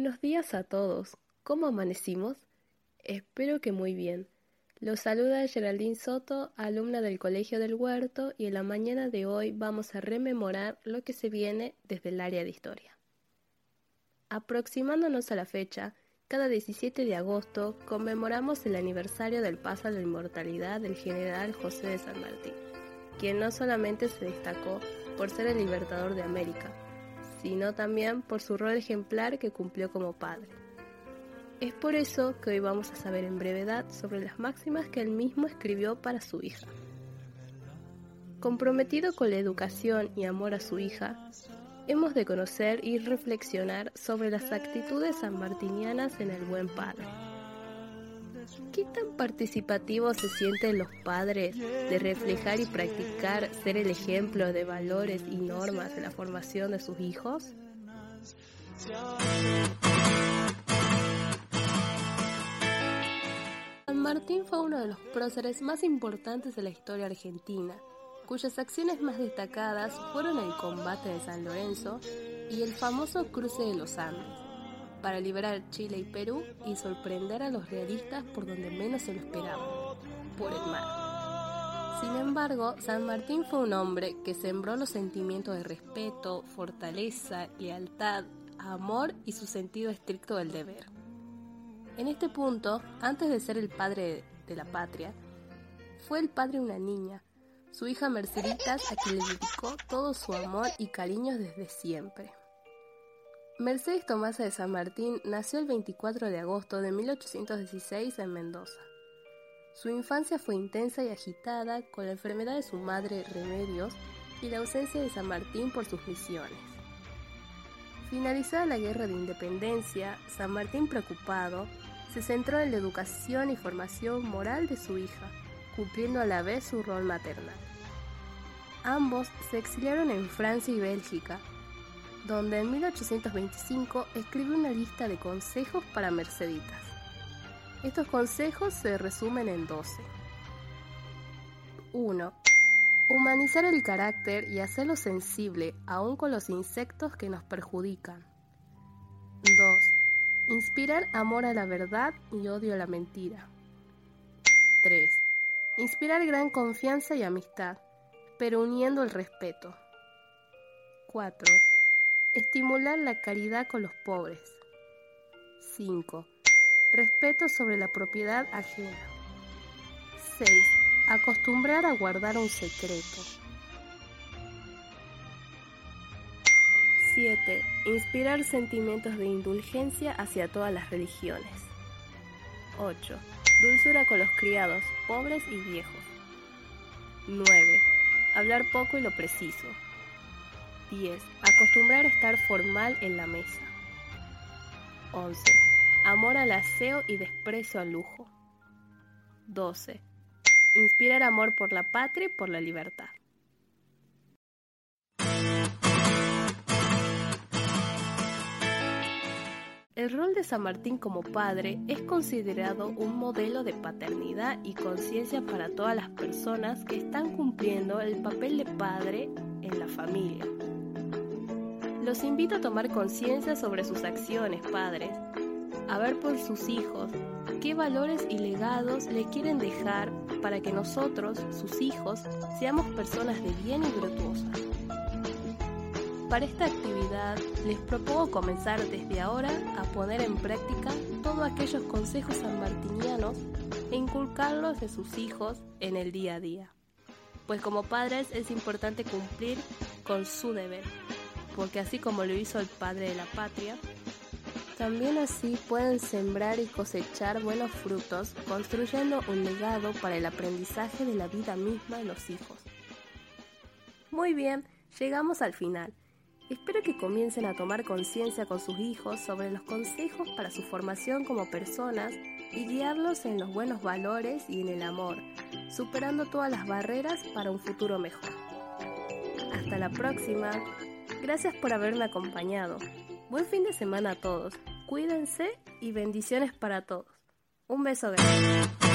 Buenos días a todos. ¿Cómo amanecimos? Espero que muy bien. Los saluda Geraldine Soto, alumna del Colegio del Huerto, y en la mañana de hoy vamos a rememorar lo que se viene desde el área de historia. Aproximándonos a la fecha, cada 17 de agosto conmemoramos el aniversario del paso a la inmortalidad del general José de San Martín, quien no solamente se destacó por ser el libertador de América, sino también por su rol ejemplar que cumplió como padre. Es por eso que hoy vamos a saber en brevedad sobre las máximas que él mismo escribió para su hija. Comprometido con la educación y amor a su hija, hemos de conocer y reflexionar sobre las actitudes sanmartinianas en el buen padre. ¿Qué tan participativos se sienten los padres de reflejar y practicar ser el ejemplo de valores y normas en la formación de sus hijos? San Martín fue uno de los próceres más importantes de la historia argentina, cuyas acciones más destacadas fueron el combate de San Lorenzo y el famoso cruce de los Andes para liberar Chile y Perú y sorprender a los realistas por donde menos se lo esperaban, por el mar. Sin embargo, San Martín fue un hombre que sembró los sentimientos de respeto, fortaleza, lealtad, amor y su sentido estricto del deber. En este punto, antes de ser el padre de la patria, fue el padre de una niña, su hija Merceditas, a quien le dedicó todo su amor y cariño desde siempre. Mercedes Tomasa de San Martín nació el 24 de agosto de 1816 en Mendoza. Su infancia fue intensa y agitada con la enfermedad de su madre Remedios y la ausencia de San Martín por sus misiones. Finalizada la guerra de independencia, San Martín preocupado se centró en la educación y formación moral de su hija, cumpliendo a la vez su rol maternal. Ambos se exiliaron en Francia y Bélgica, donde en 1825 escribe una lista de consejos para Merceditas. Estos consejos se resumen en 12. 1. Humanizar el carácter y hacerlo sensible aún con los insectos que nos perjudican. 2. Inspirar amor a la verdad y odio a la mentira. 3. Inspirar gran confianza y amistad, pero uniendo el respeto. 4 Estimular la caridad con los pobres. 5. Respeto sobre la propiedad ajena. 6. Acostumbrar a guardar un secreto. 7. Inspirar sentimientos de indulgencia hacia todas las religiones. 8. Dulzura con los criados, pobres y viejos. 9. Hablar poco y lo preciso. 10. Acostumbrar a estar formal en la mesa. 11. Amor al aseo y desprecio al lujo. 12. Inspirar amor por la patria y por la libertad. El rol de San Martín como padre es considerado un modelo de paternidad y conciencia para todas las personas que están cumpliendo el papel de padre en la familia. Los invito a tomar conciencia sobre sus acciones, padres, a ver por sus hijos qué valores y legados le quieren dejar para que nosotros, sus hijos, seamos personas de bien y virtuosas. Para esta actividad les propongo comenzar desde ahora a poner en práctica todos aquellos consejos sanmartinianos e inculcarlos en sus hijos en el día a día. Pues como padres es importante cumplir con su deber porque así como lo hizo el padre de la patria, también así pueden sembrar y cosechar buenos frutos, construyendo un legado para el aprendizaje de la vida misma de los hijos. Muy bien, llegamos al final. Espero que comiencen a tomar conciencia con sus hijos sobre los consejos para su formación como personas y guiarlos en los buenos valores y en el amor, superando todas las barreras para un futuro mejor. Hasta la próxima. Gracias por haberme acompañado. Buen fin de semana a todos. Cuídense y bendiciones para todos. Un beso grande.